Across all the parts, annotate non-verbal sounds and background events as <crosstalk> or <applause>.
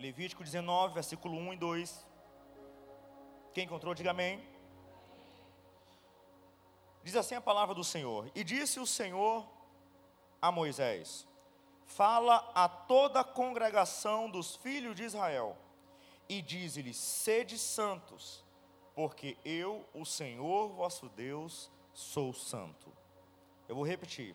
Levítico 19, versículo 1 e 2. Quem encontrou, diga amém. Diz assim a palavra do Senhor: E disse o Senhor a Moisés: Fala a toda a congregação dos filhos de Israel, e diz-lhes: Sede santos, porque eu, o Senhor vosso Deus, sou santo. Eu vou repetir.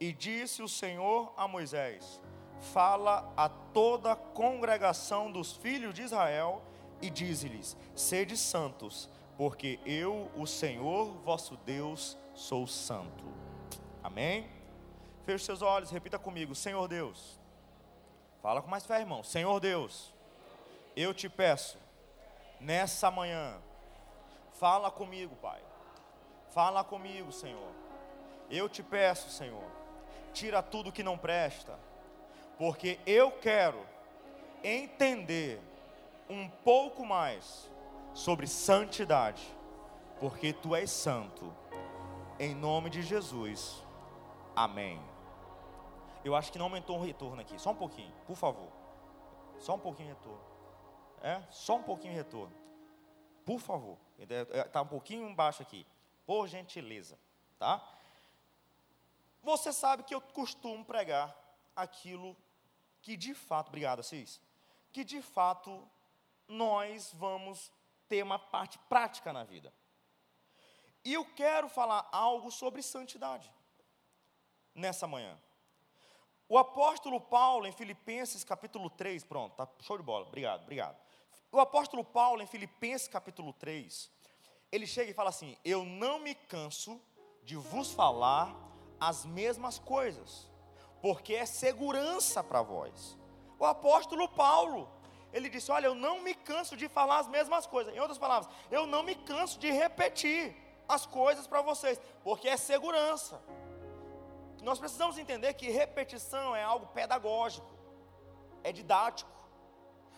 E disse o Senhor a Moisés: Fala a toda a congregação dos filhos de Israel, e diz-lhes: Sede santos, porque eu, o Senhor vosso Deus, sou santo. Amém? Feche seus olhos, repita comigo: Senhor Deus. Fala com mais fé, irmão. Senhor Deus, eu te peço, nessa manhã, fala comigo, Pai. Fala comigo, Senhor. Eu te peço, Senhor, tira tudo que não presta, porque eu quero entender um pouco mais sobre santidade, porque tu és santo. Em nome de Jesus. Amém. Eu acho que não aumentou o retorno aqui. Só um pouquinho, por favor. Só um pouquinho de retorno. É? Só um pouquinho de retorno. Por favor. Está um pouquinho embaixo aqui. Por gentileza. Tá? Você sabe que eu costumo pregar aquilo que de fato, obrigado, Assis, que de fato nós vamos ter uma parte prática na vida. E eu quero falar algo sobre santidade nessa manhã. O apóstolo Paulo, em Filipenses capítulo 3, pronto, tá show de bola, obrigado, obrigado. O apóstolo Paulo, em Filipenses capítulo 3, ele chega e fala assim: Eu não me canso de vos falar as mesmas coisas, porque é segurança para vós. O apóstolo Paulo, ele disse: Olha, eu não me canso de falar as mesmas coisas. Em outras palavras, eu não me canso de repetir as coisas para vocês, porque é segurança. Nós precisamos entender que repetição é algo pedagógico, é didático.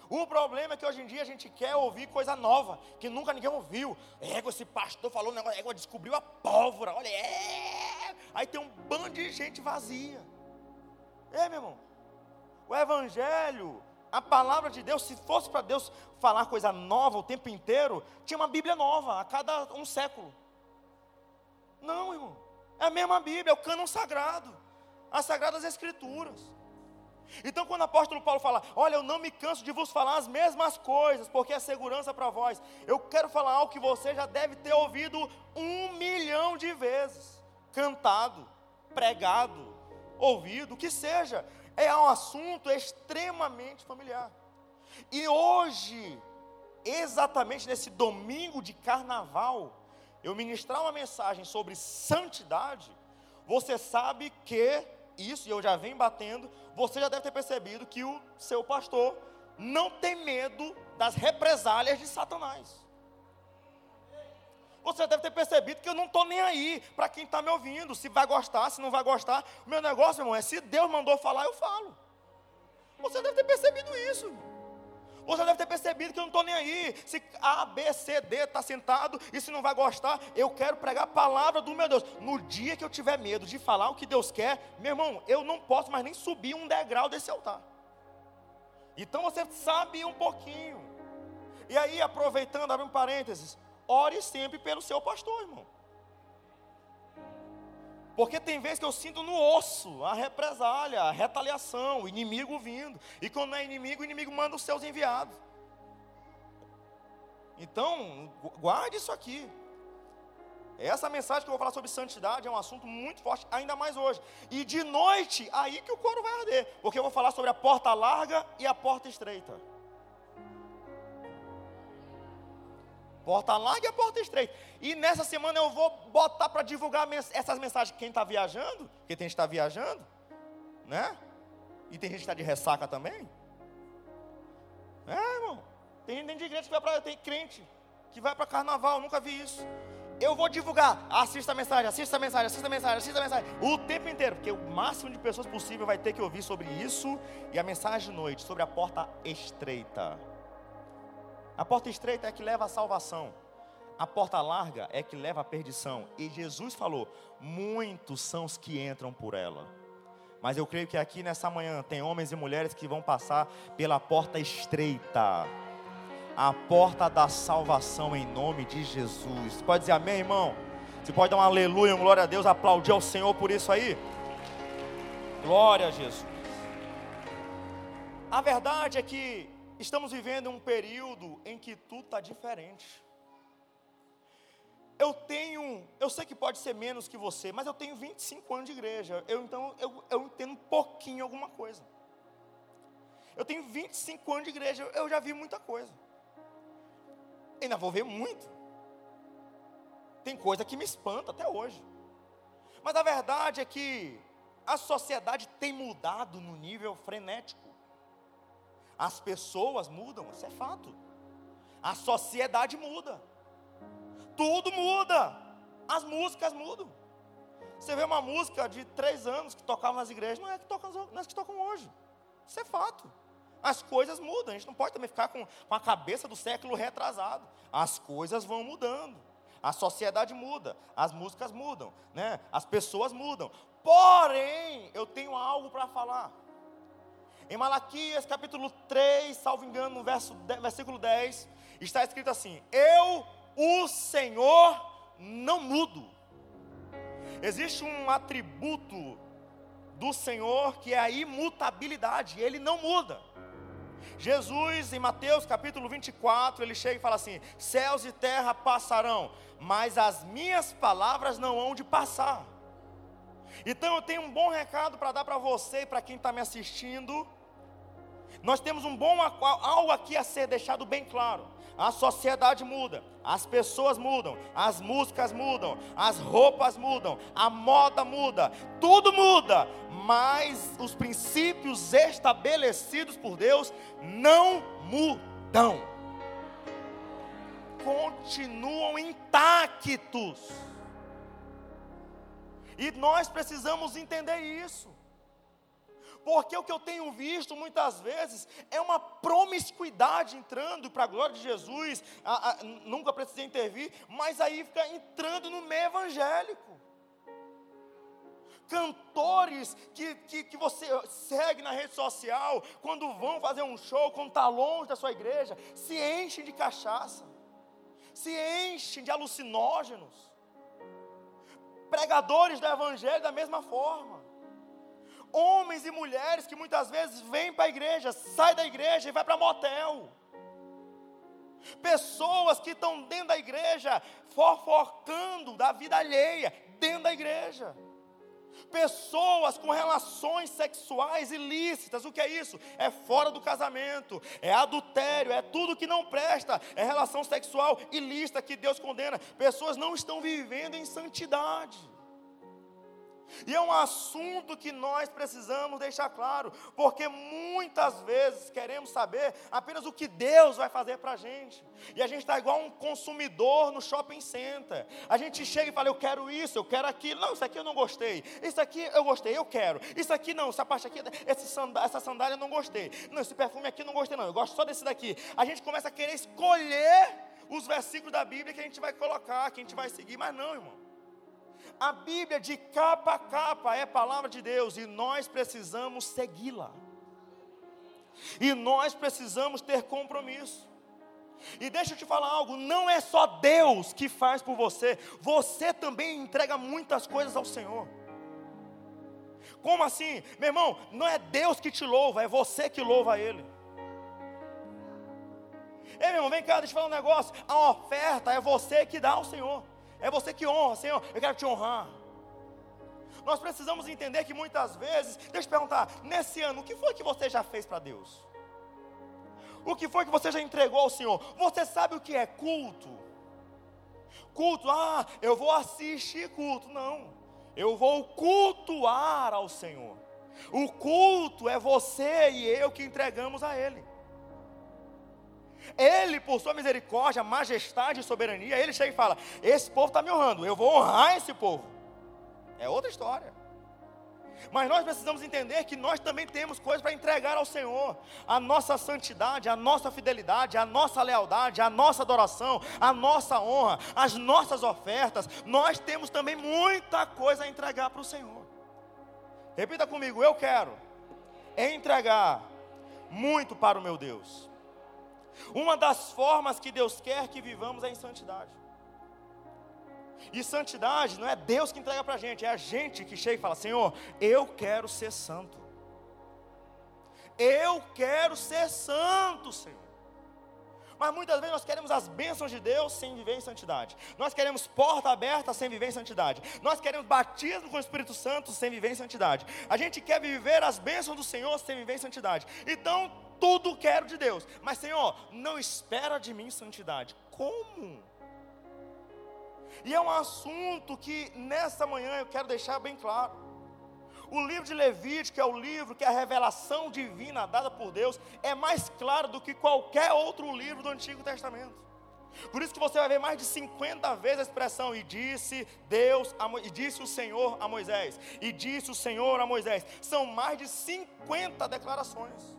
O problema é que hoje em dia a gente quer ouvir coisa nova, que nunca ninguém ouviu. Égua, esse pastor falou um negócio, égua descobriu a pólvora, olha, é. Aí tem um bando de gente vazia. É, meu irmão. O evangelho a palavra de Deus, se fosse para Deus falar coisa nova o tempo inteiro, tinha uma Bíblia nova a cada um século. Não, irmão. É a mesma Bíblia, é o cânon sagrado, as sagradas escrituras. Então, quando o apóstolo Paulo fala, olha, eu não me canso de vos falar as mesmas coisas, porque é segurança para vós, eu quero falar algo que você já deve ter ouvido um milhão de vezes, cantado, pregado, ouvido, o que seja é um assunto extremamente familiar. E hoje, exatamente nesse domingo de carnaval, eu ministrar uma mensagem sobre santidade, você sabe que isso, e eu já venho batendo, você já deve ter percebido que o seu pastor não tem medo das represálias de Satanás. Você deve ter percebido que eu não estou nem aí para quem está me ouvindo, se vai gostar, se não vai gostar. O meu negócio, irmão, é se Deus mandou falar, eu falo. Você deve ter percebido isso. Você deve ter percebido que eu não estou nem aí. Se A, B, C, D está sentado e se não vai gostar, eu quero pregar a palavra do meu Deus. No dia que eu tiver medo de falar o que Deus quer, meu irmão, eu não posso mais nem subir um degrau desse altar. Então você sabe um pouquinho. E aí, aproveitando, abre um parênteses, ore sempre pelo seu pastor, irmão. Porque tem vezes que eu sinto no osso a represália, a retaliação, o inimigo vindo. E quando é inimigo, o inimigo manda os seus enviados. Então, guarde isso aqui. Essa mensagem que eu vou falar sobre santidade é um assunto muito forte, ainda mais hoje. E de noite, aí que o couro vai arder. Porque eu vou falar sobre a porta larga e a porta estreita. Porta larga e a porta estreita. E nessa semana eu vou botar para divulgar essas mensagens. Quem está viajando, porque tem gente que está viajando, né? E tem gente que está de ressaca também. É, irmão. Tem gente de igreja que vai para. Tem crente que vai para carnaval, nunca vi isso. Eu vou divulgar. Assista a mensagem, assista a mensagem, assista a mensagem, assista a mensagem. O tempo inteiro, porque o máximo de pessoas possível vai ter que ouvir sobre isso. E a mensagem de noite, sobre a porta estreita. A porta estreita é que leva à salvação. A porta larga é que leva à perdição. E Jesus falou: muitos são os que entram por ela. Mas eu creio que aqui nessa manhã tem homens e mulheres que vão passar pela porta estreita a porta da salvação em nome de Jesus. Você pode dizer amém, irmão? Você pode dar um aleluia, um glória a Deus, aplaudir ao Senhor por isso aí? Glória a Jesus. A verdade é que estamos vivendo um período em que tudo está diferente. Eu tenho, eu sei que pode ser menos que você, mas eu tenho 25 anos de igreja. Eu então eu, eu entendo um pouquinho alguma coisa. Eu tenho 25 anos de igreja, eu já vi muita coisa. Ainda vou ver muito. Tem coisa que me espanta até hoje. Mas a verdade é que a sociedade tem mudado no nível frenético. As pessoas mudam, isso é fato. A sociedade muda. Tudo muda. As músicas mudam. Você vê uma música de três anos que tocava nas igrejas, não é que tocam, não é que tocam hoje. Isso é fato. As coisas mudam, a gente não pode também ficar com, com a cabeça do século retrasado. As coisas vão mudando. A sociedade muda, as músicas mudam, né? as pessoas mudam. Porém, eu tenho algo para falar. Em Malaquias capítulo 3, salvo engano, no verso, versículo 10, está escrito assim: Eu, o Senhor, não mudo. Existe um atributo do Senhor que é a imutabilidade, ele não muda. Jesus, em Mateus capítulo 24, ele chega e fala assim: Céus e terra passarão, mas as minhas palavras não hão de passar. Então eu tenho um bom recado para dar para você e para quem está me assistindo. Nós temos um bom algo aqui a ser deixado bem claro. A sociedade muda, as pessoas mudam, as músicas mudam, as roupas mudam, a moda muda, tudo muda, mas os princípios estabelecidos por Deus não mudam. Continuam intactos. E nós precisamos entender isso. Porque o que eu tenho visto muitas vezes é uma promiscuidade entrando para a glória de Jesus. A, a, nunca precisei intervir, mas aí fica entrando no meio evangélico. Cantores que, que, que você segue na rede social, quando vão fazer um show, quando está longe da sua igreja, se enchem de cachaça, se enchem de alucinógenos. Pregadores do evangelho da mesma forma homens e mulheres que muitas vezes vêm para a igreja, sai da igreja e vai para motel. Pessoas que estão dentro da igreja, fofocando da vida alheia, dentro da igreja. Pessoas com relações sexuais ilícitas, o que é isso? É fora do casamento, é adultério, é tudo que não presta, é relação sexual ilícita que Deus condena. Pessoas não estão vivendo em santidade. E é um assunto que nós precisamos deixar claro, porque muitas vezes queremos saber apenas o que Deus vai fazer para a gente, e a gente está igual um consumidor no shopping center. A gente chega e fala: Eu quero isso, eu quero aquilo. Não, isso aqui eu não gostei. Isso aqui eu gostei, eu quero. Isso aqui não, essa parte aqui, essa sandália eu não gostei. Não, esse perfume aqui eu não gostei, não. Eu gosto só desse daqui. A gente começa a querer escolher os versículos da Bíblia que a gente vai colocar, que a gente vai seguir, mas não, irmão. A Bíblia de capa a capa é a palavra de Deus e nós precisamos segui-la. E nós precisamos ter compromisso. E deixa eu te falar algo: não é só Deus que faz por você, você também entrega muitas coisas ao Senhor. Como assim? Meu irmão, não é Deus que te louva, é você que louva a Ele. Ei, meu irmão, vem cá, deixa eu falar um negócio. A oferta é você que dá ao Senhor. É você que honra, Senhor, eu quero te honrar. Nós precisamos entender que muitas vezes, deixa eu te perguntar, nesse ano, o que foi que você já fez para Deus? O que foi que você já entregou ao Senhor? Você sabe o que é culto? Culto, ah, eu vou assistir culto. Não, eu vou cultuar ao Senhor. O culto é você e eu que entregamos a Ele. Ele, por sua misericórdia, majestade e soberania, ele chega e fala: Esse povo está me honrando, eu vou honrar esse povo. É outra história. Mas nós precisamos entender que nós também temos coisas para entregar ao Senhor. A nossa santidade, a nossa fidelidade, a nossa lealdade, a nossa adoração, a nossa honra, as nossas ofertas. Nós temos também muita coisa a entregar para o Senhor. Repita comigo, eu quero entregar muito para o meu Deus. Uma das formas que Deus quer que vivamos é em santidade. E santidade não é Deus que entrega para a gente, é a gente que chega e fala: Senhor, eu quero ser santo. Eu quero ser santo, Senhor. Mas muitas vezes nós queremos as bênçãos de Deus sem viver em santidade. Nós queremos porta aberta sem viver em santidade. Nós queremos batismo com o Espírito Santo sem viver em santidade. A gente quer viver as bênçãos do Senhor sem viver em santidade. Então, tudo quero de Deus. Mas, Senhor, não espera de mim santidade. Como? E é um assunto que nessa manhã eu quero deixar bem claro. O livro de Levítico é o livro que é a revelação divina dada por Deus é mais claro do que qualquer outro livro do Antigo Testamento. Por isso que você vai ver mais de 50 vezes a expressão e disse Deus e disse o Senhor a Moisés e disse o Senhor a Moisés. São mais de 50 declarações.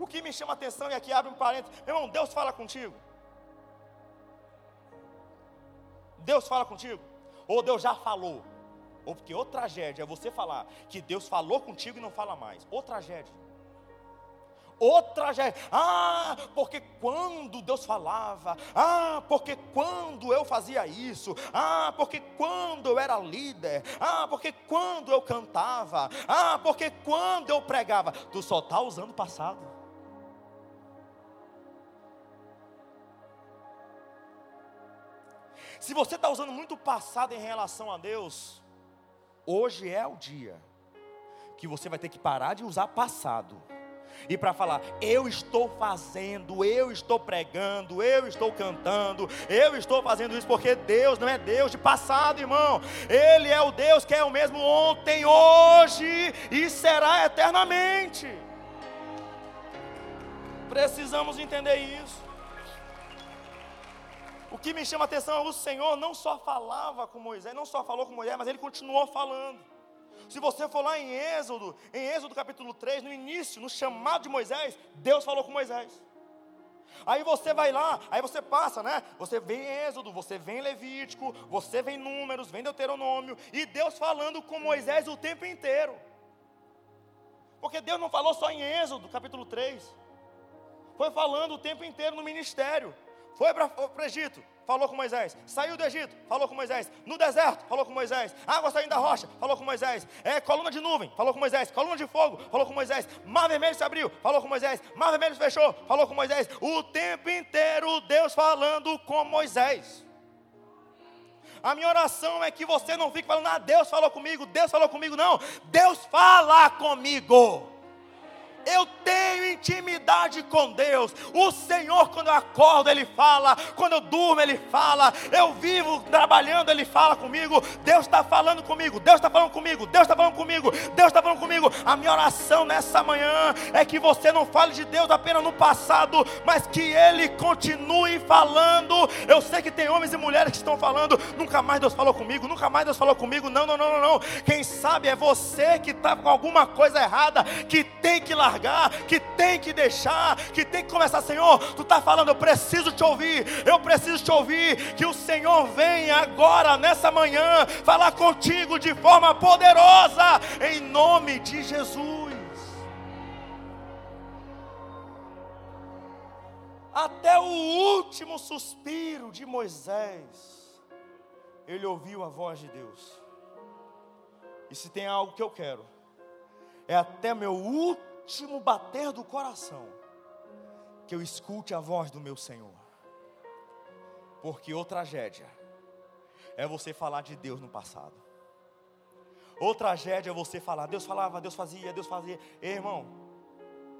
O que me chama atenção e aqui abre um parênteses, meu irmão, Deus fala contigo. Deus fala contigo? Ou Deus já falou? Ou porque outra tragédia é você falar que Deus falou contigo e não fala mais. Outra tragédia. Outra tragédia. Ah, porque quando Deus falava. Ah, porque quando eu fazia isso. Ah, porque quando eu era líder. Ah, porque quando eu cantava. Ah, porque quando eu pregava. Tu só está usando o passado. Se você está usando muito o passado em relação a Deus, hoje é o dia que você vai ter que parar de usar passado e para falar, eu estou fazendo, eu estou pregando, eu estou cantando, eu estou fazendo isso porque Deus não é Deus de passado, irmão. Ele é o Deus que é o mesmo ontem, hoje e será eternamente. Precisamos entender isso. O que me chama a atenção é o Senhor não só falava com Moisés, não só falou com Moisés, mas ele continuou falando. Se você for lá em Êxodo, em Êxodo capítulo 3, no início, no chamado de Moisés, Deus falou com Moisés. Aí você vai lá, aí você passa, né? Você vem em Êxodo, você vem em Levítico, você vem em Números, vem em Deuteronômio, e Deus falando com Moisés o tempo inteiro. Porque Deus não falou só em Êxodo, capítulo 3. Foi falando o tempo inteiro no ministério. Foi para o Egito, falou com Moisés. Saiu do Egito, falou com Moisés. No deserto, falou com Moisés. Água saindo da rocha, falou com Moisés. É, coluna de nuvem, falou com Moisés. Coluna de fogo, falou com Moisés. Mar vermelho se abriu, falou com Moisés. Mar vermelho se fechou, falou com Moisés. O tempo inteiro Deus falando com Moisés. A minha oração é que você não fique falando, ah, Deus falou comigo, Deus falou comigo, não. Deus fala comigo. Eu tenho intimidade com Deus. O Senhor, quando eu acordo, Ele fala. Quando eu durmo, Ele fala. Eu vivo trabalhando, Ele fala comigo. Deus está falando comigo. Deus está falando comigo. Deus está falando comigo. Deus está falando comigo. A minha oração nessa manhã é que você não fale de Deus apenas no passado, mas que Ele continue falando. Eu sei que tem homens e mulheres que estão falando. Nunca mais Deus falou comigo. Nunca mais Deus falou comigo. Não, não, não, não. não. Quem sabe é você que está com alguma coisa errada, que tem que largar largar, que tem que deixar, que tem que começar, Senhor, tu está falando, eu preciso te ouvir, eu preciso te ouvir, que o Senhor venha agora, nessa manhã, falar contigo de forma poderosa, em nome de Jesus. Até o último suspiro de Moisés, ele ouviu a voz de Deus. E se tem algo que eu quero, é até meu último último bater do coração, que eu escute a voz do meu Senhor. Porque outra tragédia é você falar de Deus no passado. Outra tragédia é você falar, Deus falava, Deus fazia, Deus fazia. Ei, irmão,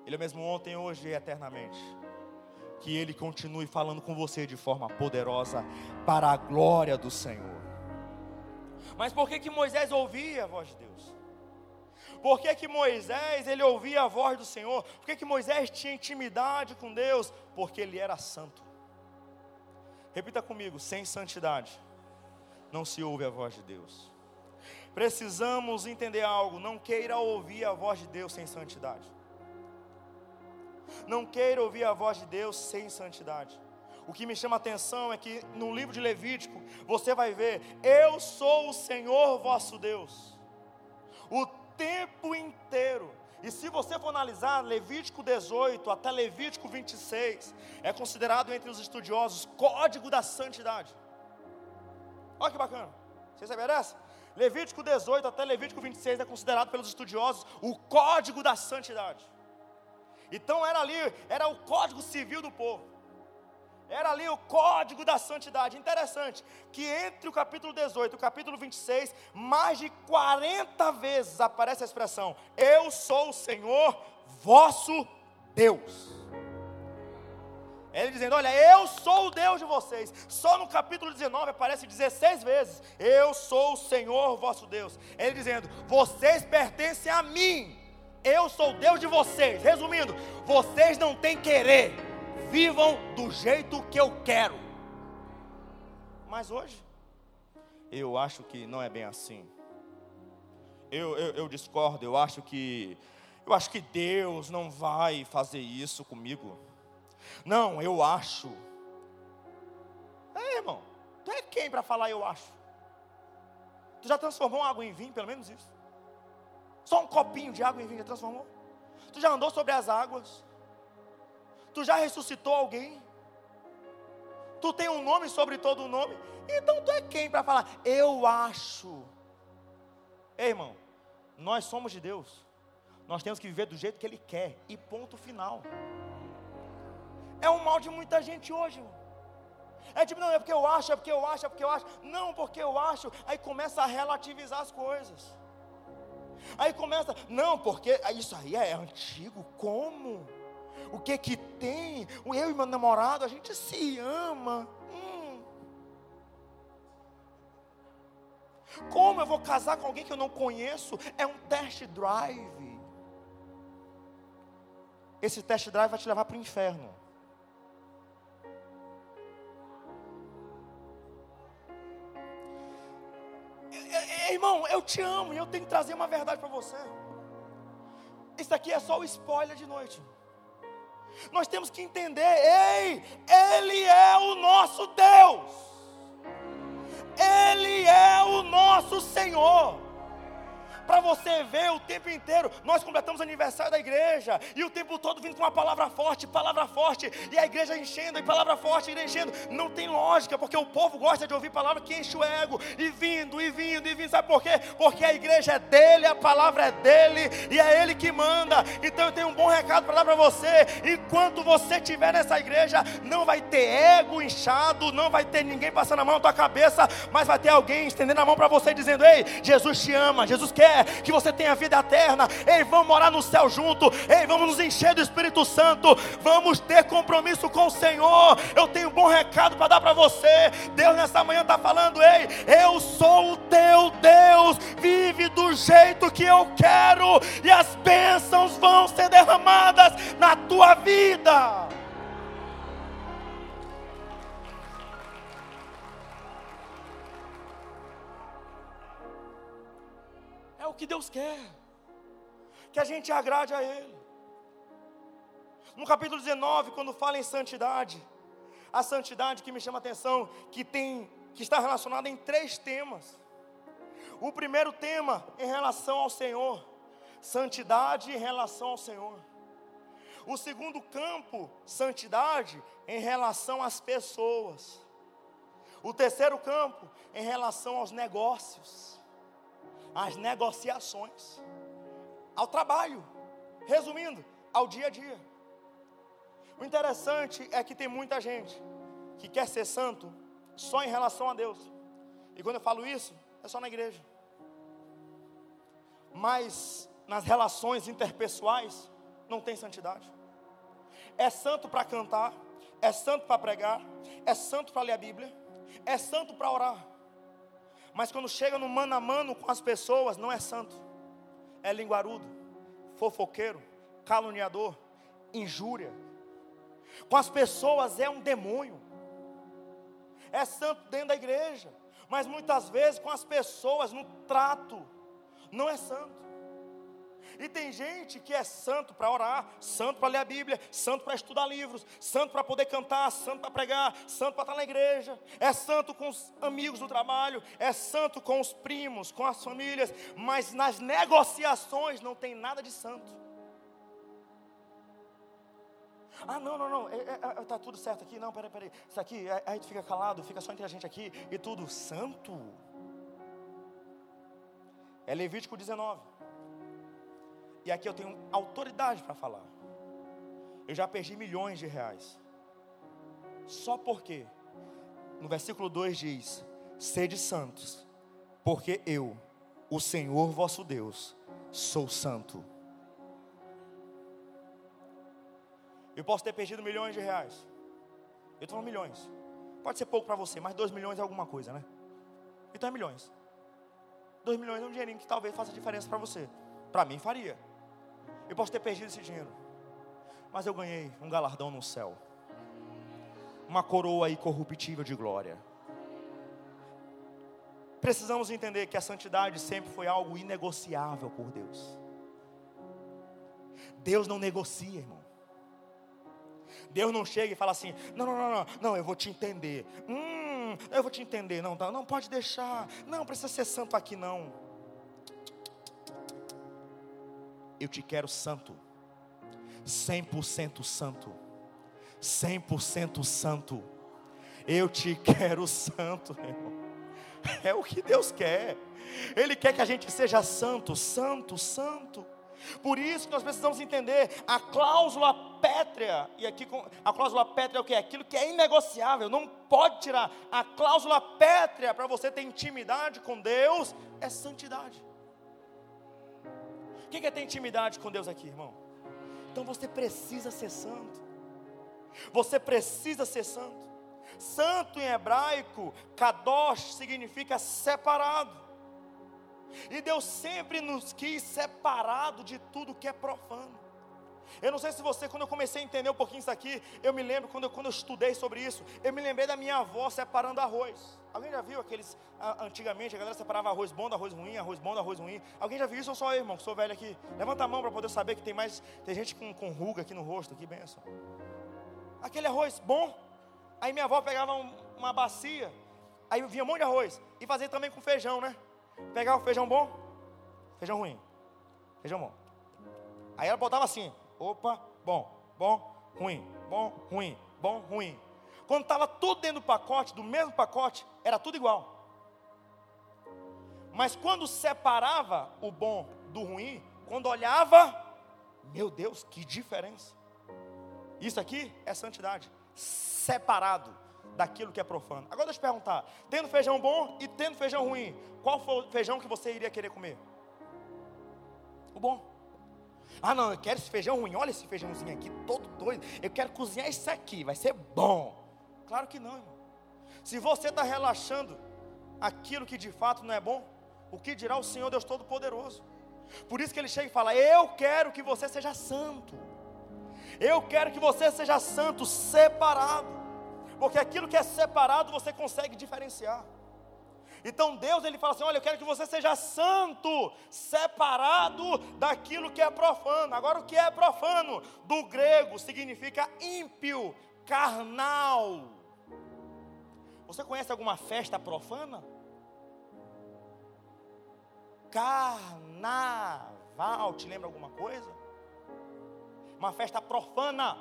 Ele é mesmo ontem, hoje e eternamente. Que Ele continue falando com você de forma poderosa para a glória do Senhor. Mas por que que Moisés ouvia a voz de Deus? Por que, que Moisés ele ouvia a voz do Senhor? Por que, que Moisés tinha intimidade com Deus? Porque ele era santo. Repita comigo: sem santidade não se ouve a voz de Deus. Precisamos entender algo: não queira ouvir a voz de Deus sem santidade. Não queira ouvir a voz de Deus sem santidade. O que me chama a atenção é que no livro de Levítico você vai ver: Eu sou o Senhor vosso Deus. O tempo inteiro. E se você for analisar Levítico 18 até Levítico 26, é considerado entre os estudiosos código da santidade. Olha que bacana. Você sabia dessa? Levítico 18 até Levítico 26 é considerado pelos estudiosos o código da santidade. Então era ali, era o código civil do povo. Era ali o código da santidade. Interessante que entre o capítulo 18 e o capítulo 26, mais de 40 vezes aparece a expressão: Eu sou o Senhor vosso Deus. Ele dizendo: Olha, eu sou o Deus de vocês. Só no capítulo 19 aparece 16 vezes: Eu sou o Senhor vosso Deus. Ele dizendo: Vocês pertencem a mim. Eu sou o Deus de vocês. Resumindo, vocês não têm querer. Vivam do jeito que eu quero. Mas hoje, eu acho que não é bem assim. Eu, eu, eu discordo. Eu acho que eu acho que Deus não vai fazer isso comigo. Não, eu acho. É, irmão, tu é quem para falar eu acho? Tu já transformou água em vinho, pelo menos isso? Só um copinho de água em vinho já transformou? Tu já andou sobre as águas? Tu já ressuscitou alguém? Tu tem um nome sobre todo o nome? Então tu é quem para falar eu acho? Ei, irmão, nós somos de Deus. Nós temos que viver do jeito que Ele quer. E ponto final. É o mal de muita gente hoje, irmão. É tipo, não, é porque eu acho, é porque eu acho, é porque eu acho. Não, porque eu acho. Aí começa a relativizar as coisas. Aí começa, não, porque isso aí é antigo, como? O que que tem? Eu e meu namorado, a gente se ama. Hum. Como eu vou casar com alguém que eu não conheço? É um test drive. Esse test drive vai te levar para o inferno. Irmão, eu te amo e eu tenho que trazer uma verdade para você. Isso aqui é só o spoiler de noite. Nós temos que entender, ei, Ele é o nosso Deus. Ele é o nosso Senhor para você ver o tempo inteiro. Nós completamos o aniversário da igreja e o tempo todo vindo com uma palavra forte, palavra forte, e a igreja enchendo, e palavra forte, e enchendo. Não tem lógica, porque o povo gosta de ouvir palavra que enche o ego, e vindo, e vindo, e vindo. Sabe por quê? Porque a igreja é dele, a palavra é dele, e é ele que manda. Então eu tenho um bom recado para dar para você. Enquanto você estiver nessa igreja, não vai ter ego inchado, não vai ter ninguém passando a mão na tua cabeça, mas vai ter alguém estendendo a mão para você, dizendo: Ei, Jesus te ama, Jesus quer que você tenha vida eterna. Ei, vamos morar no céu junto. Ei, vamos nos encher do Espírito Santo. Vamos ter compromisso com o Senhor. Eu tenho um bom recado para dar para você. Deus nessa manhã está falando: Ei, eu sou o teu Deus. Vive do jeito que eu quero, e as bênçãos vão ser derramadas na tua vida. Que Deus quer. Que a gente agrade a Ele. No capítulo 19, quando fala em santidade, a santidade que me chama a atenção, que tem, que está relacionada em três temas. O primeiro tema em relação ao Senhor, santidade em relação ao Senhor. O segundo campo, santidade em relação às pessoas. O terceiro campo, em relação aos negócios às negociações, ao trabalho, resumindo, ao dia a dia. O interessante é que tem muita gente que quer ser santo só em relação a Deus. E quando eu falo isso, é só na igreja. Mas nas relações interpessoais não tem santidade. É santo para cantar, é santo para pregar, é santo para ler a Bíblia, é santo para orar. Mas quando chega no mano a mano com as pessoas, não é santo. É linguarudo, fofoqueiro, caluniador, injúria. Com as pessoas é um demônio. É santo dentro da igreja, mas muitas vezes com as pessoas no trato não é santo. E tem gente que é santo para orar, santo para ler a Bíblia, santo para estudar livros, santo para poder cantar, santo para pregar, santo para estar na igreja, é santo com os amigos do trabalho, é santo com os primos, com as famílias, mas nas negociações não tem nada de santo. Ah, não, não, não, está é, é, é tá tudo certo aqui. Não, peraí, peraí. Isso aqui, aí a gente fica calado, fica só entre a gente aqui e tudo santo. É Levítico 19. E aqui eu tenho autoridade para falar. Eu já perdi milhões de reais. Só porque no versículo 2 diz: Sede santos, porque eu, o Senhor vosso Deus, sou santo. Eu posso ter perdido milhões de reais. Eu estou falando milhões. Pode ser pouco para você, mas dois milhões é alguma coisa, né? Então é milhões. Dois milhões é um dinheirinho que talvez faça diferença para você. Para mim faria. Eu posso ter perdido esse dinheiro. Mas eu ganhei um galardão no céu. Uma coroa incorruptível de glória. Precisamos entender que a santidade sempre foi algo inegociável por Deus. Deus não negocia, irmão. Deus não chega e fala assim: não, não, não, não, não, eu vou te entender. Hum, eu vou te entender. Não, não, não pode deixar. Não precisa ser santo aqui não. Eu te quero santo. 100% santo. 100% santo. Eu te <laughs> quero santo, irmão. É o que Deus quer. Ele quer que a gente seja santo, santo, santo. Por isso que nós precisamos entender a cláusula pétrea, e aqui a cláusula pétrea é o que? Aquilo que é inegociável, não pode tirar. A cláusula pétrea para você ter intimidade com Deus é santidade. O que é ter intimidade com Deus aqui, irmão? Então você precisa ser santo. Você precisa ser santo. Santo em hebraico, kadosh significa separado. E Deus sempre nos quis separado de tudo que é profano. Eu não sei se você, quando eu comecei a entender um pouquinho isso aqui, eu me lembro, quando eu, quando eu estudei sobre isso, eu me lembrei da minha avó separando arroz. Alguém já viu aqueles, antigamente, a galera separava arroz bom do arroz ruim, arroz bom do arroz ruim. Alguém já viu isso ou só eu, irmão, que sou velho aqui? Levanta a mão para poder saber que tem mais, tem gente com, com ruga aqui no rosto, que benção. Aquele arroz bom, aí minha avó pegava um, uma bacia, aí vinha um monte de arroz, e fazia também com feijão, né? Pegava o feijão bom, feijão ruim, feijão bom. Aí ela botava assim, opa, bom, bom, ruim, bom, ruim, bom, ruim. Quando estava tudo dentro do pacote, do mesmo pacote, era tudo igual. Mas quando separava o bom do ruim, quando olhava, meu Deus, que diferença. Isso aqui é santidade, separado daquilo que é profano. Agora deixa eu te perguntar: tendo feijão bom e tendo feijão ruim, qual foi o feijão que você iria querer comer? O bom. Ah, não, eu quero esse feijão ruim. Olha esse feijãozinho aqui, todo doido. Eu quero cozinhar isso aqui, vai ser bom. Claro que não, irmão. Se você está relaxando aquilo que de fato não é bom, o que dirá o Senhor Deus Todo-Poderoso? Por isso que ele chega e fala: Eu quero que você seja santo. Eu quero que você seja santo, separado porque aquilo que é separado você consegue diferenciar. Então Deus ele fala assim: olha, eu quero que você seja santo, separado daquilo que é profano. Agora, o que é profano? Do grego significa ímpio, carnal. Você conhece alguma festa profana? Carnaval, te lembra alguma coisa? Uma festa profana,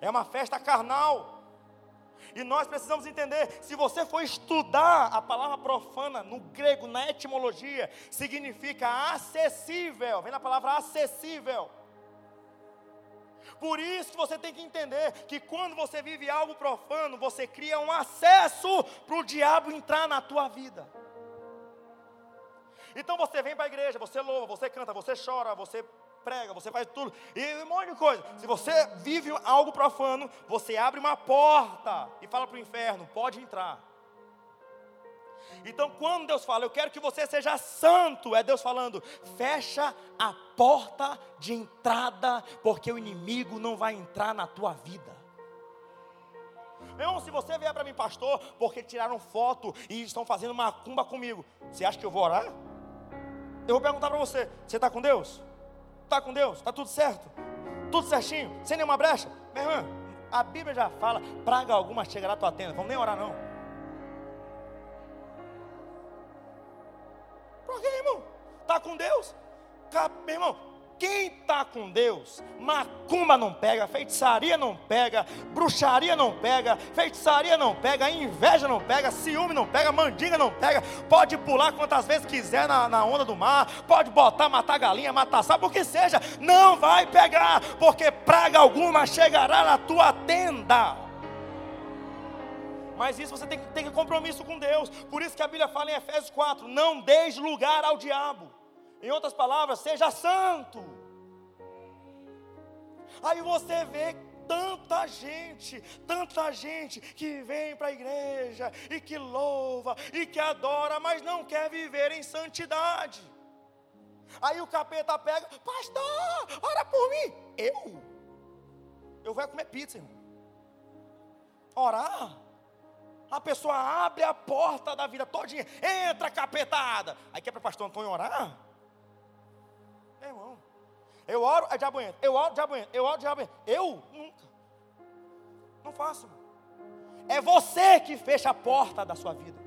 é uma festa carnal. E nós precisamos entender, se você for estudar a palavra profana no grego, na etimologia, significa acessível. Vem na palavra acessível. Por isso que você tem que entender que quando você vive algo profano, você cria um acesso para o diabo entrar na tua vida. Então você vem para a igreja, você louva, você canta, você chora, você prega, você faz tudo, e um monte de coisa. Se você vive algo profano, você abre uma porta e fala para o inferno: pode entrar. Então, quando Deus fala, eu quero que você seja santo, é Deus falando, fecha a porta de entrada, porque o inimigo não vai entrar na tua vida. Meu, se você vier para mim, pastor, porque tiraram foto e estão fazendo macumba comigo, você acha que eu vou orar? Eu vou perguntar para você: você está com Deus? Está com Deus? Está tudo certo? Tudo certinho? Sem nenhuma brecha? Meu irmão, a Bíblia já fala: praga alguma chegará à tua tenda. Vamos nem orar, não. Por quê, irmão? Está com Deus? Meu irmão, quem está com Deus, macumba não pega, feitiçaria não pega, bruxaria não pega, feitiçaria não pega, inveja não pega, ciúme não pega, mandinga não pega. Pode pular quantas vezes quiser na, na onda do mar, pode botar, matar galinha, matar sapo, o que seja, não vai pegar, porque praga alguma chegará na tua tenda. Mas isso você tem que ter compromisso com Deus. Por isso que a Bíblia fala em Efésios 4: não deixe lugar ao diabo. Em outras palavras, seja santo. Aí você vê tanta gente, tanta gente que vem para a igreja e que louva e que adora, mas não quer viver em santidade. Aí o capeta pega, pastor, ora por mim. Eu? Eu vou comer pizza, irmão. Orar? A pessoa abre a porta da vida todinha, entra capetada. Aí quer para o pastor Antônio orar? É, irmão, eu oro, é diabo entra. Eu oro, diabo entra. Eu oro, diabo entra. Eu? Nunca. Não faço. É você que fecha a porta da sua vida.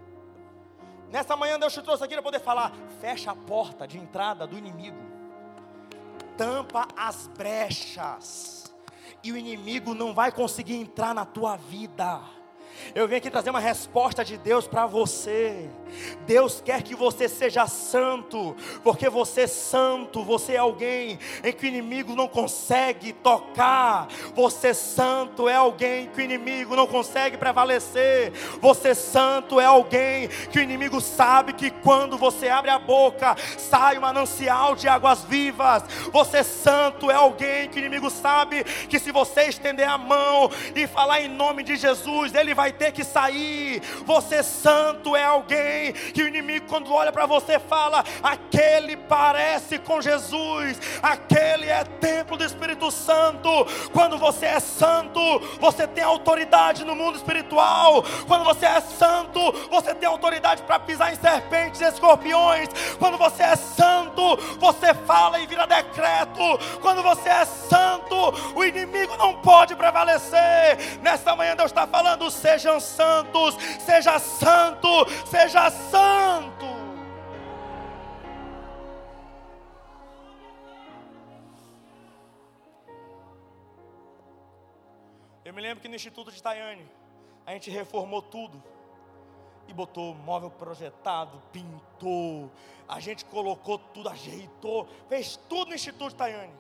Nessa manhã Deus te trouxe aqui para poder falar. Fecha a porta de entrada do inimigo. Tampa as brechas. E o inimigo não vai conseguir entrar na tua vida. Eu vim aqui trazer uma resposta de Deus para você. Deus quer que você seja santo, porque você é santo, você é alguém em que o inimigo não consegue tocar. Você santo é alguém que o inimigo não consegue prevalecer. Você santo é alguém que o inimigo sabe que quando você abre a boca, sai um manancial de águas vivas. Você santo é alguém que o inimigo sabe que se você estender a mão e falar em nome de Jesus, ele vai ter que sair. Você santo é alguém que o inimigo, quando olha para você, fala: aquele parece com Jesus, aquele é templo do Espírito Santo. Quando você é santo, você tem autoridade no mundo espiritual. Quando você é santo, você tem autoridade para pisar em serpentes e escorpiões. Quando você é santo, você fala e vira decreto. Quando você é santo, o inimigo não pode prevalecer. Nesta manhã Deus está falando: seja sejam santos, seja santo, seja santo. Eu me lembro que no Instituto de Tayane, a gente reformou tudo. E botou móvel projetado, pintou, a gente colocou tudo, ajeitou, fez tudo no Instituto de Tayane.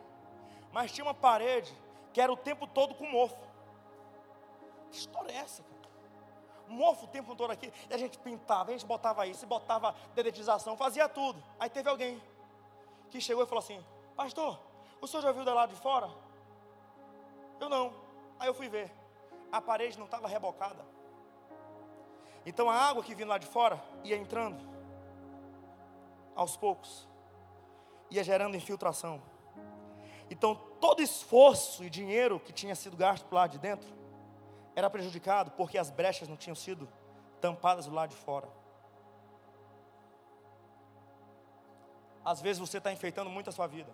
Mas tinha uma parede que era o tempo todo com mofo. Que história é essa? Mofo o tempo todo aqui, e a gente pintava, a gente botava isso, botava dedetização, fazia tudo. Aí teve alguém que chegou e falou assim: Pastor, o senhor já viu da lado de fora? Eu não. Aí eu fui ver. A parede não estava rebocada. Então a água que vinha lá de fora ia entrando aos poucos, ia gerando infiltração. Então todo esforço e dinheiro que tinha sido gasto lá de dentro era prejudicado porque as brechas não tinham sido tampadas do lado de fora. Às vezes você está enfeitando muito a sua vida,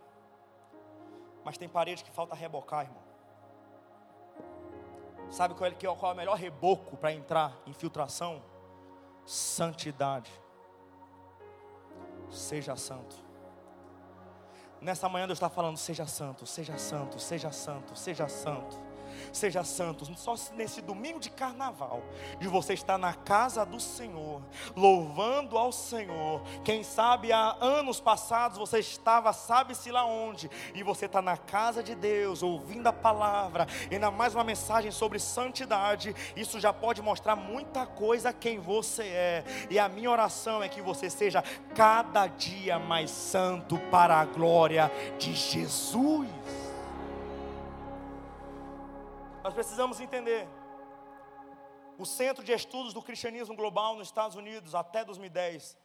mas tem parede que falta rebocar, irmão. Sabe qual é, qual é o melhor reboco para entrar em filtração? Santidade. Seja santo. Nessa manhã Deus está falando: seja santo, seja santo, seja santo, seja santo seja santos. Só nesse domingo de carnaval, de você estar na casa do Senhor, louvando ao Senhor. Quem sabe há anos passados você estava, sabe-se lá onde, e você está na casa de Deus, ouvindo a palavra, ainda mais uma mensagem sobre santidade. Isso já pode mostrar muita coisa quem você é. E a minha oração é que você seja cada dia mais santo para a glória de Jesus. Nós precisamos entender. O Centro de Estudos do Cristianismo Global nos Estados Unidos, até 2010,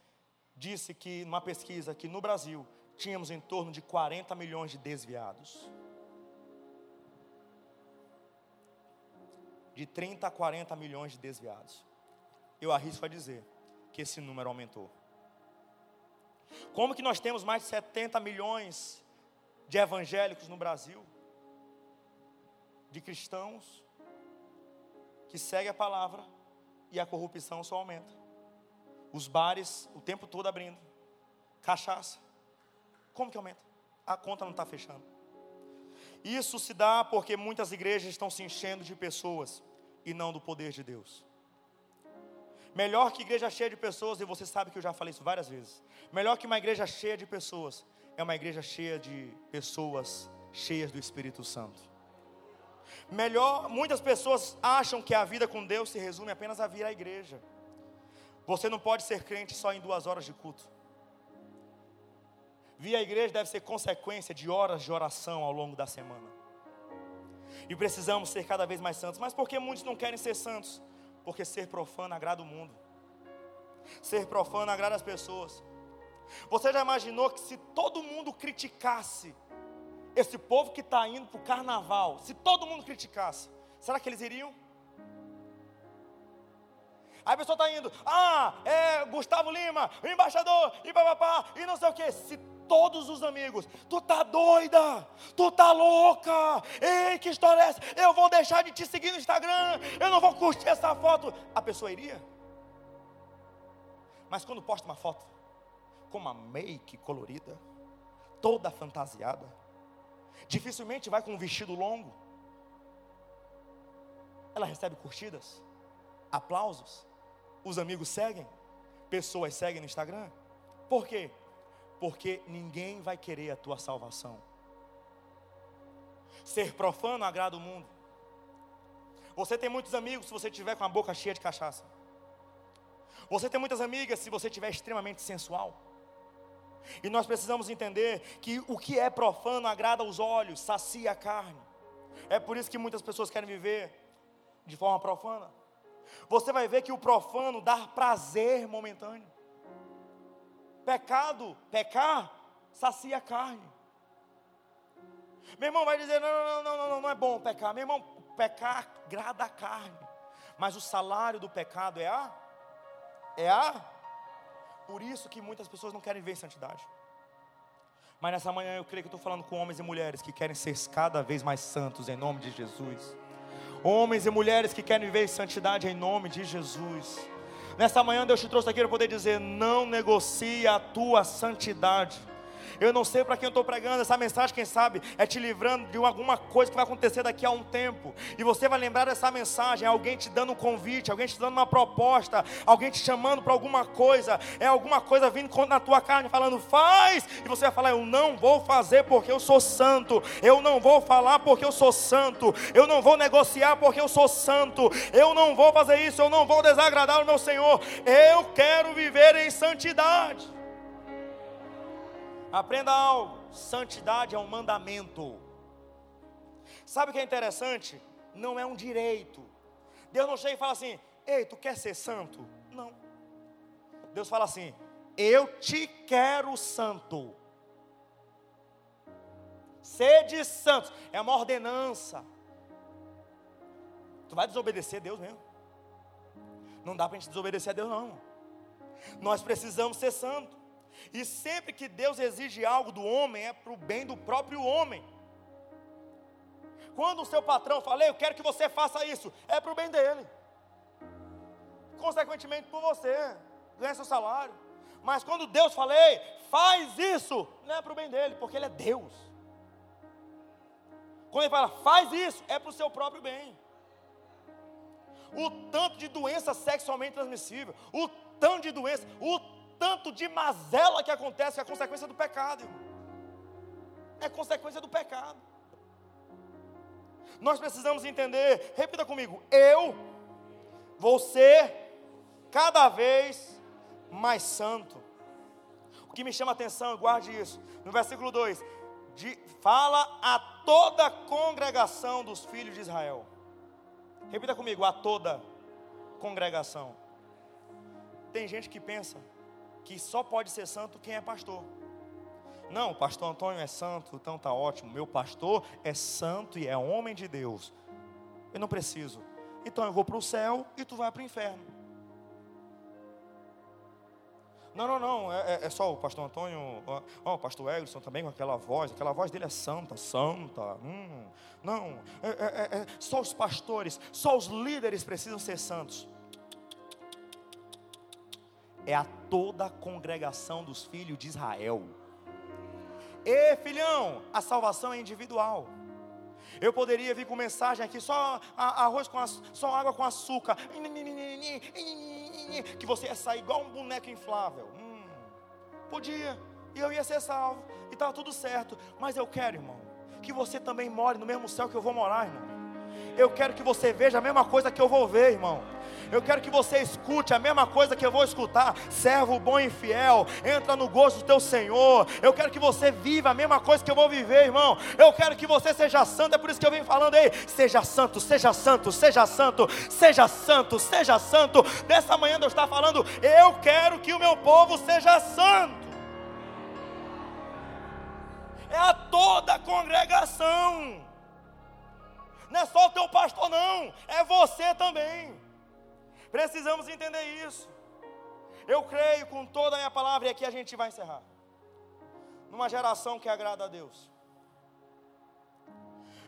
disse que, numa pesquisa, que no Brasil tínhamos em torno de 40 milhões de desviados. De 30 a 40 milhões de desviados. Eu arrisco a dizer que esse número aumentou. Como que nós temos mais de 70 milhões de evangélicos no Brasil? De cristãos que seguem a palavra e a corrupção só aumenta. Os bares o tempo todo abrindo. Cachaça. Como que aumenta? A conta não está fechando. Isso se dá porque muitas igrejas estão se enchendo de pessoas e não do poder de Deus. Melhor que igreja cheia de pessoas, e você sabe que eu já falei isso várias vezes. Melhor que uma igreja cheia de pessoas é uma igreja cheia de pessoas cheias do Espírito Santo. Melhor, muitas pessoas acham que a vida com Deus se resume apenas a vir à igreja. Você não pode ser crente só em duas horas de culto. Vir à igreja deve ser consequência de horas de oração ao longo da semana. E precisamos ser cada vez mais santos. Mas por que muitos não querem ser santos? Porque ser profano agrada o mundo. Ser profano agrada as pessoas. Você já imaginou que se todo mundo criticasse esse povo que está indo para o carnaval, se todo mundo criticasse, será que eles iriam? Aí a pessoa está indo, ah, é Gustavo Lima, embaixador, e papapá, e não sei o que. Se todos os amigos, tu tá doida, tu tá louca, ei, que história é essa? Eu vou deixar de te seguir no Instagram, eu não vou curtir essa foto. A pessoa iria? Mas quando posta uma foto com uma make colorida, toda fantasiada, dificilmente vai com um vestido longo, ela recebe curtidas, aplausos, os amigos seguem, pessoas seguem no Instagram. Por quê? Porque ninguém vai querer a tua salvação. Ser profano agrada o mundo. Você tem muitos amigos se você tiver com a boca cheia de cachaça. Você tem muitas amigas se você tiver extremamente sensual. E nós precisamos entender que o que é profano agrada aos olhos, sacia a carne. É por isso que muitas pessoas querem viver de forma profana você vai ver que o profano dá prazer momentâneo. Pecado, pecar, sacia a carne. Meu irmão vai dizer: não, não, não, não, não, não é bom pecar. Meu irmão, pecar agrada a carne. Mas o salário do pecado é a? É a? Por isso que muitas pessoas não querem ver santidade. Mas nessa manhã eu creio que estou falando com homens e mulheres que querem ser cada vez mais santos em nome de Jesus. Homens e mulheres que querem viver santidade em nome de Jesus. Nessa manhã Deus te trouxe aqui para poder dizer: não negocie a tua santidade. Eu não sei para quem eu estou pregando essa mensagem, quem sabe, é te livrando de alguma coisa que vai acontecer daqui a um tempo. E você vai lembrar dessa mensagem: é alguém te dando um convite, alguém te dando uma proposta, alguém te chamando para alguma coisa, é alguma coisa vindo na tua carne falando, faz, e você vai falar: eu não vou fazer porque eu sou santo, eu não vou falar porque eu sou santo, eu não vou negociar porque eu sou santo, eu não vou fazer isso, eu não vou desagradar o meu Senhor, eu quero viver em santidade. Aprenda algo: santidade é um mandamento. Sabe o que é interessante? Não é um direito. Deus não chega e fala assim: Ei, tu quer ser santo? Não. Deus fala assim: Eu te quero santo. Sede santos. É uma ordenança. Tu vai desobedecer a Deus mesmo. Não dá para a gente desobedecer a Deus, não. Nós precisamos ser santos. E sempre que Deus exige algo do homem, é para o bem do próprio homem. Quando o seu patrão fala, eu quero que você faça isso, é para o bem dele. Consequentemente, por você, ganha seu salário. Mas quando Deus fala, faz isso, não é para o bem dele, porque ele é Deus. Quando ele fala, faz isso, é para o seu próprio bem. O tanto de doença sexualmente transmissível, o tanto de doença, o tanto de mazela que acontece, é consequência do pecado, irmão. É consequência do pecado. Nós precisamos entender, repita comigo, eu vou ser cada vez mais santo. O que me chama a atenção, guarde isso, no versículo 2: de, fala a toda a congregação dos filhos de Israel. Repita comigo, a toda congregação. Tem gente que pensa que só pode ser santo quem é pastor. Não, o pastor Antônio é santo, então tá ótimo. Meu pastor é santo e é homem de Deus. Eu não preciso. Então eu vou para o céu e tu vai para o inferno. Não, não, não, é, é, é só o pastor Antônio, ó, o pastor Egson também com aquela voz, aquela voz dele é santa, santa. Hum, não, é, é, é, só os pastores, só os líderes precisam ser santos. É a toda a congregação dos filhos de Israel. E filhão, a salvação é individual. Eu poderia vir com mensagem aqui, só arroz com só água com açúcar. Que você ia sair igual um boneco inflável. Hum, podia. E eu ia ser salvo. E estava tudo certo. Mas eu quero, irmão, que você também more no mesmo céu que eu vou morar, irmão. Eu quero que você veja a mesma coisa que eu vou ver, irmão. Eu quero que você escute a mesma coisa que eu vou escutar. Servo bom e fiel, entra no gosto do teu Senhor. Eu quero que você viva a mesma coisa que eu vou viver, irmão. Eu quero que você seja santo, é por isso que eu venho falando aí. Seja santo, seja santo, seja santo, seja santo, seja santo. Nessa manhã Deus está falando, eu quero que o meu povo seja santo. É a toda a congregação. Não é só o teu pastor, não, é você também. Precisamos entender isso. Eu creio com toda a minha palavra, e aqui a gente vai encerrar. Numa geração que agrada a Deus.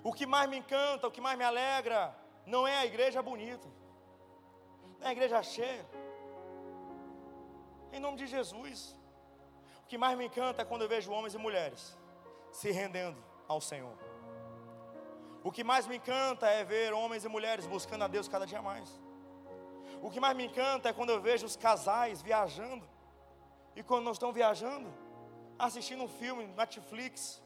O que mais me encanta, o que mais me alegra, não é a igreja bonita, não é a igreja cheia. Em nome de Jesus. O que mais me encanta é quando eu vejo homens e mulheres se rendendo ao Senhor. O que mais me encanta é ver homens e mulheres buscando a Deus cada dia mais. O que mais me encanta é quando eu vejo os casais viajando. E quando não estão viajando, assistindo um filme Netflix.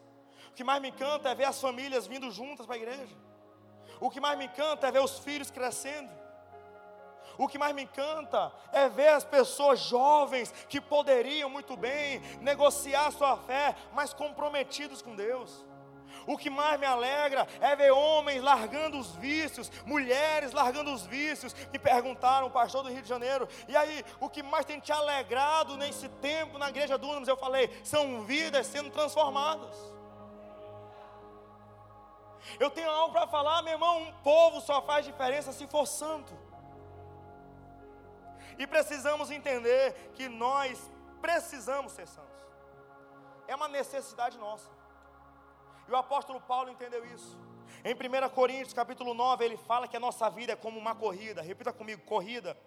O que mais me encanta é ver as famílias vindo juntas para a igreja. O que mais me encanta é ver os filhos crescendo. O que mais me encanta é ver as pessoas jovens que poderiam muito bem negociar sua fé, mas comprometidos com Deus. O que mais me alegra é ver homens largando os vícios, mulheres largando os vícios. Me perguntaram, pastor do Rio de Janeiro, e aí, o que mais tem te alegrado nesse tempo na igreja do Unos? Eu falei, são vidas sendo transformadas. Eu tenho algo para falar, meu irmão. Um povo só faz diferença se for santo. E precisamos entender que nós precisamos ser santos. É uma necessidade nossa. E o apóstolo Paulo entendeu isso. Em 1 Coríntios, capítulo 9, ele fala que a nossa vida é como uma corrida. Repita comigo, corrida.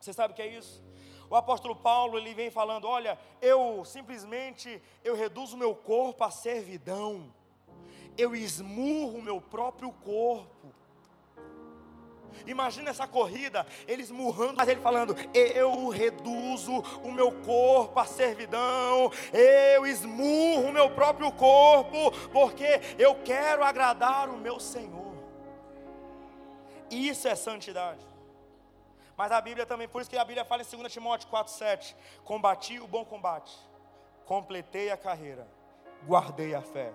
Você sabe o que é isso? O apóstolo Paulo, ele vem falando, olha, eu simplesmente eu reduzo meu corpo à servidão. Eu esmurro meu próprio corpo. Imagina essa corrida, eles murrando, mas ele falando: Eu reduzo o meu corpo à servidão, eu esmurro o meu próprio corpo, porque eu quero agradar o meu Senhor. Isso é santidade. Mas a Bíblia também, por isso que a Bíblia fala em 2 Timóteo 4,7: Combati o bom combate, completei a carreira, guardei a fé.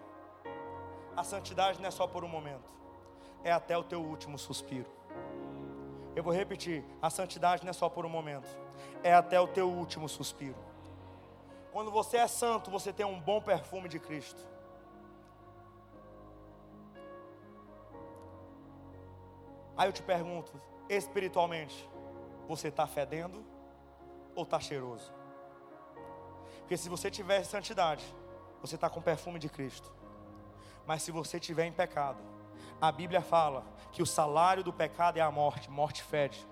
A santidade não é só por um momento, é até o teu último suspiro. Eu vou repetir: a santidade não é só por um momento, é até o teu último suspiro. Quando você é santo, você tem um bom perfume de Cristo. Aí eu te pergunto, espiritualmente, você está fedendo ou está cheiroso? Porque se você tiver santidade, você está com perfume de Cristo. Mas se você tiver em pecado, a Bíblia fala que o salário do pecado é a morte, morte fede.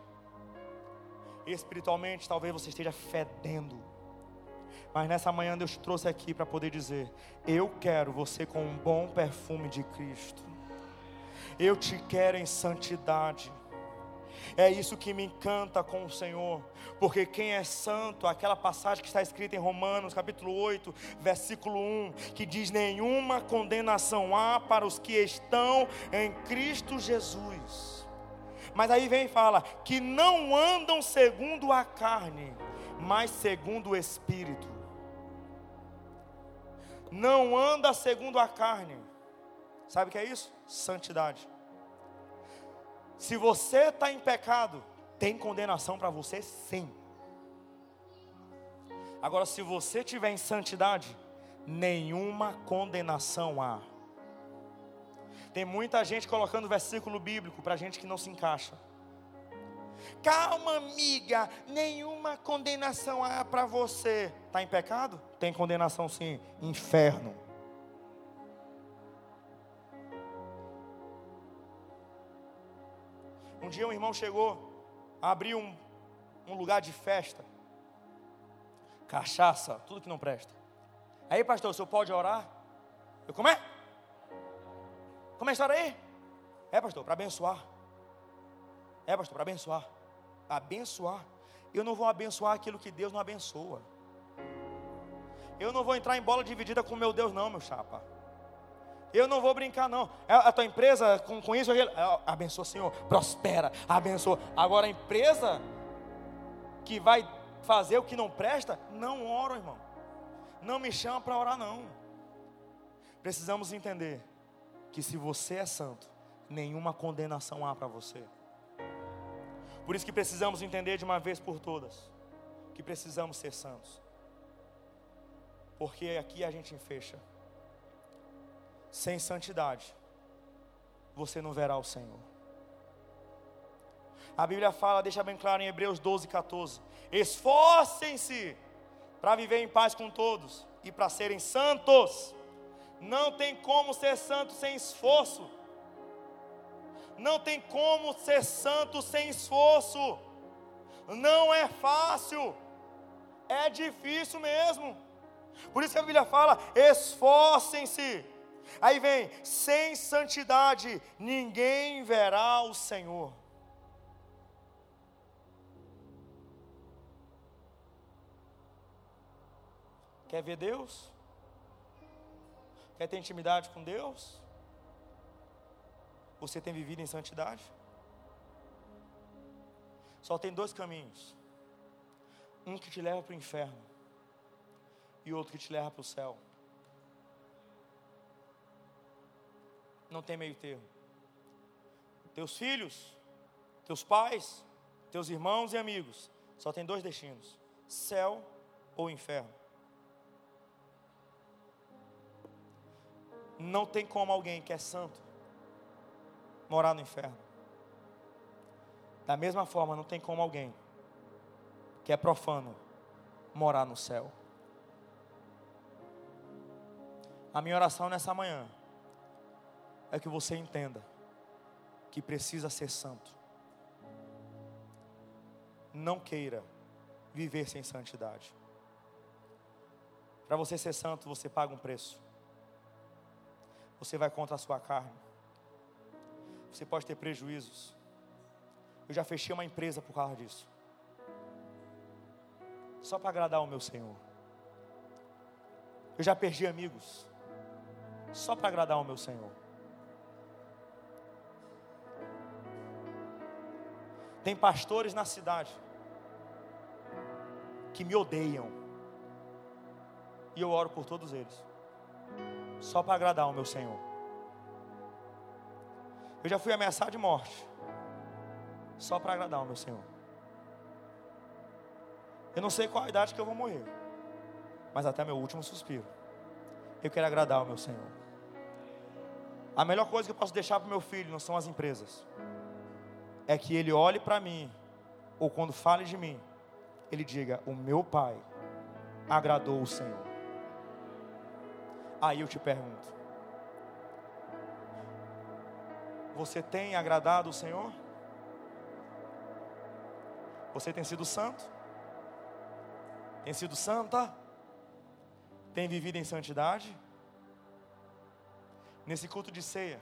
Espiritualmente, talvez você esteja fedendo. Mas nessa manhã Deus te trouxe aqui para poder dizer: Eu quero você com um bom perfume de Cristo. Eu te quero em santidade. É isso que me encanta com o Senhor, porque quem é santo, aquela passagem que está escrita em Romanos, capítulo 8, versículo 1, que diz: Nenhuma condenação há para os que estão em Cristo Jesus. Mas aí vem e fala: que não andam segundo a carne, mas segundo o Espírito. Não anda segundo a carne. Sabe o que é isso? Santidade. Se você está em pecado, tem condenação para você sim. Agora, se você tiver em santidade, nenhuma condenação há. Tem muita gente colocando versículo bíblico para gente que não se encaixa. Calma, amiga, nenhuma condenação há para você. Está em pecado? Tem condenação sim, inferno. Um dia um irmão chegou, abriu um, um lugar de festa, cachaça, tudo que não presta. Aí, pastor, o senhor pode orar? Eu, como é? Como é a história aí? É, pastor, para abençoar. É, pastor, para abençoar abençoar. Eu não vou abençoar aquilo que Deus não abençoa. Eu não vou entrar em bola dividida com meu Deus, não, meu chapa. Eu não vou brincar, não. É, a tua empresa, com, com isso, é, abençoa, Senhor, prospera, abençoa. Agora, a empresa que vai fazer o que não presta, não oro, irmão. Não me chama para orar, não. Precisamos entender que se você é santo, nenhuma condenação há para você. Por isso que precisamos entender de uma vez por todas que precisamos ser santos. Porque aqui a gente fecha. Sem santidade, você não verá o Senhor. A Bíblia fala, deixa bem claro em Hebreus 12, 14: Esforcem-se para viver em paz com todos e para serem santos. Não tem como ser santo sem esforço. Não tem como ser santo sem esforço. Não é fácil. É difícil mesmo. Por isso que a Bíblia fala: esforcem-se. Aí vem: sem santidade ninguém verá o Senhor. Quer ver Deus? Quer ter intimidade com Deus? Você tem vivido em santidade? Só tem dois caminhos: um que te leva para o inferno e outro que te leva para o céu. Não tem meio termo. Teus filhos, teus pais, teus irmãos e amigos, só tem dois destinos: céu ou inferno. Não tem como alguém que é santo morar no inferno. Da mesma forma, não tem como alguém que é profano morar no céu. A minha oração nessa manhã é que você entenda que precisa ser santo. Não queira viver sem santidade. Para você ser santo, você paga um preço. Você vai contra a sua carne você pode ter prejuízos. Eu já fechei uma empresa por causa disso. Só para agradar o meu Senhor. Eu já perdi amigos. Só para agradar o meu Senhor. Tem pastores na cidade que me odeiam. E eu oro por todos eles. Só para agradar o meu Senhor. Eu já fui ameaçado de morte, só para agradar o meu Senhor. Eu não sei qual a idade que eu vou morrer, mas até meu último suspiro, eu quero agradar o meu Senhor. A melhor coisa que eu posso deixar para o meu filho não são as empresas, é que ele olhe para mim, ou quando fale de mim, ele diga: O meu pai agradou o Senhor. Aí eu te pergunto: Você tem agradado o Senhor? Você tem sido santo? Tem sido santa? Tem vivido em santidade? Nesse culto de ceia,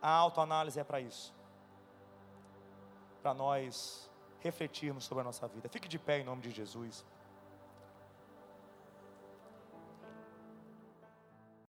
a autoanálise é para isso. Para nós refletirmos sobre a nossa vida. Fique de pé em nome de Jesus.